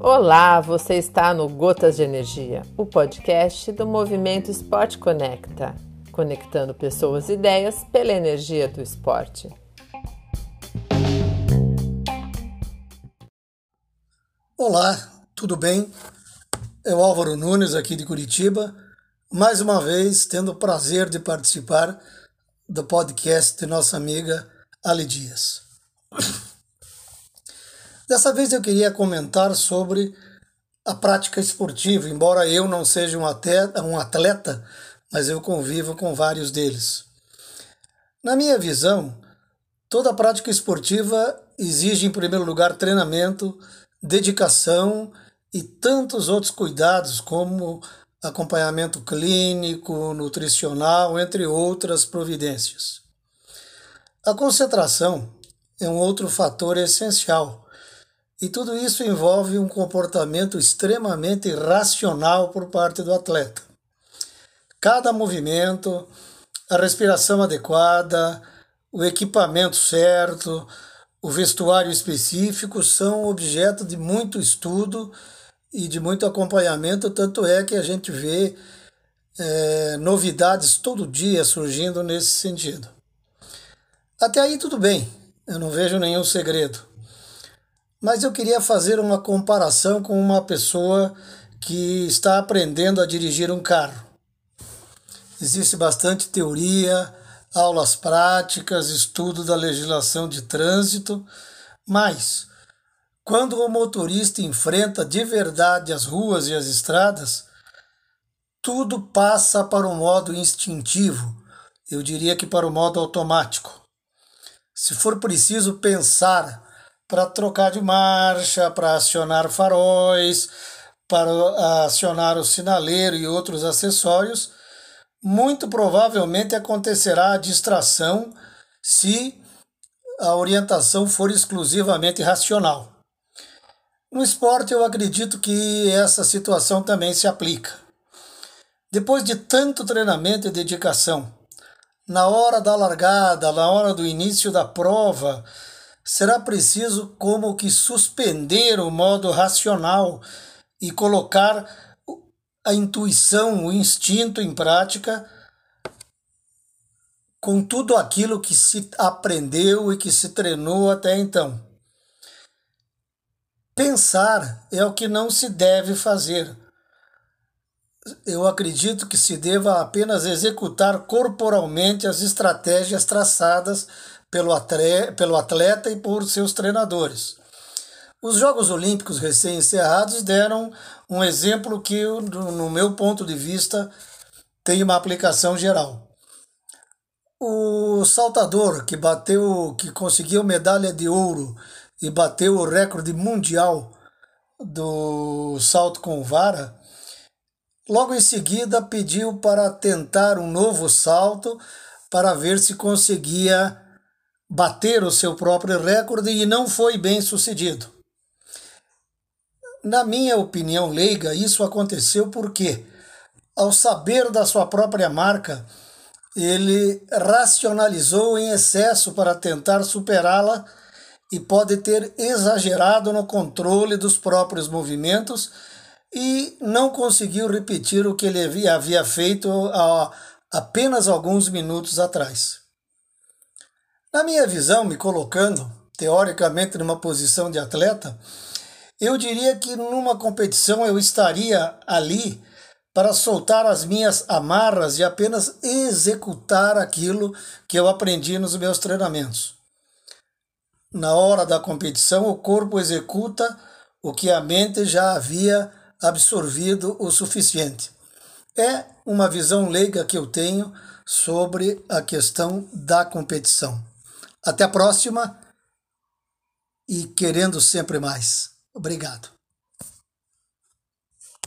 Olá, você está no Gotas de Energia, o podcast do Movimento Esporte Conecta, conectando pessoas e ideias pela energia do esporte. Olá, tudo bem? É o Álvaro Nunes aqui de Curitiba, mais uma vez tendo o prazer de participar do podcast de nossa amiga Ali Dias. Dessa vez eu queria comentar sobre a prática esportiva, embora eu não seja um atleta, um atleta, mas eu convivo com vários deles. Na minha visão, toda prática esportiva exige, em primeiro lugar, treinamento, dedicação e tantos outros cuidados, como acompanhamento clínico, nutricional, entre outras providências. A concentração é um outro fator essencial e tudo isso envolve um comportamento extremamente racional por parte do atleta. Cada movimento, a respiração adequada, o equipamento certo, o vestuário específico são objeto de muito estudo e de muito acompanhamento, tanto é que a gente vê é, novidades todo dia surgindo nesse sentido. Até aí tudo bem, eu não vejo nenhum segredo mas eu queria fazer uma comparação com uma pessoa que está aprendendo a dirigir um carro. Existe bastante teoria, aulas práticas, estudo da legislação de trânsito, mas quando o motorista enfrenta de verdade as ruas e as estradas, tudo passa para o modo instintivo, eu diria que para o modo automático. Se for preciso pensar para trocar de marcha, para acionar faróis, para acionar o sinaleiro e outros acessórios, muito provavelmente acontecerá a distração se a orientação for exclusivamente racional. No esporte, eu acredito que essa situação também se aplica. Depois de tanto treinamento e dedicação, na hora da largada, na hora do início da prova, será preciso como que suspender o modo racional e colocar a intuição, o instinto em prática com tudo aquilo que se aprendeu e que se treinou até então. Pensar é o que não se deve fazer. Eu acredito que se deva apenas executar corporalmente as estratégias traçadas pelo atleta, pelo atleta e por seus treinadores. Os Jogos Olímpicos recém-encerrados deram um exemplo que, no meu ponto de vista, tem uma aplicação geral. O saltador que bateu, que conseguiu medalha de ouro e bateu o recorde mundial do salto com vara, logo em seguida pediu para tentar um novo salto para ver se conseguia bater o seu próprio recorde e não foi bem sucedido. Na minha opinião leiga, isso aconteceu porque, ao saber da sua própria marca, ele racionalizou em excesso para tentar superá-la e pode ter exagerado no controle dos próprios movimentos e não conseguiu repetir o que ele havia feito há apenas alguns minutos atrás. Na minha visão, me colocando teoricamente numa posição de atleta, eu diria que numa competição eu estaria ali para soltar as minhas amarras e apenas executar aquilo que eu aprendi nos meus treinamentos. Na hora da competição, o corpo executa o que a mente já havia absorvido o suficiente. É uma visão leiga que eu tenho sobre a questão da competição. Até a próxima e querendo sempre mais. Obrigado.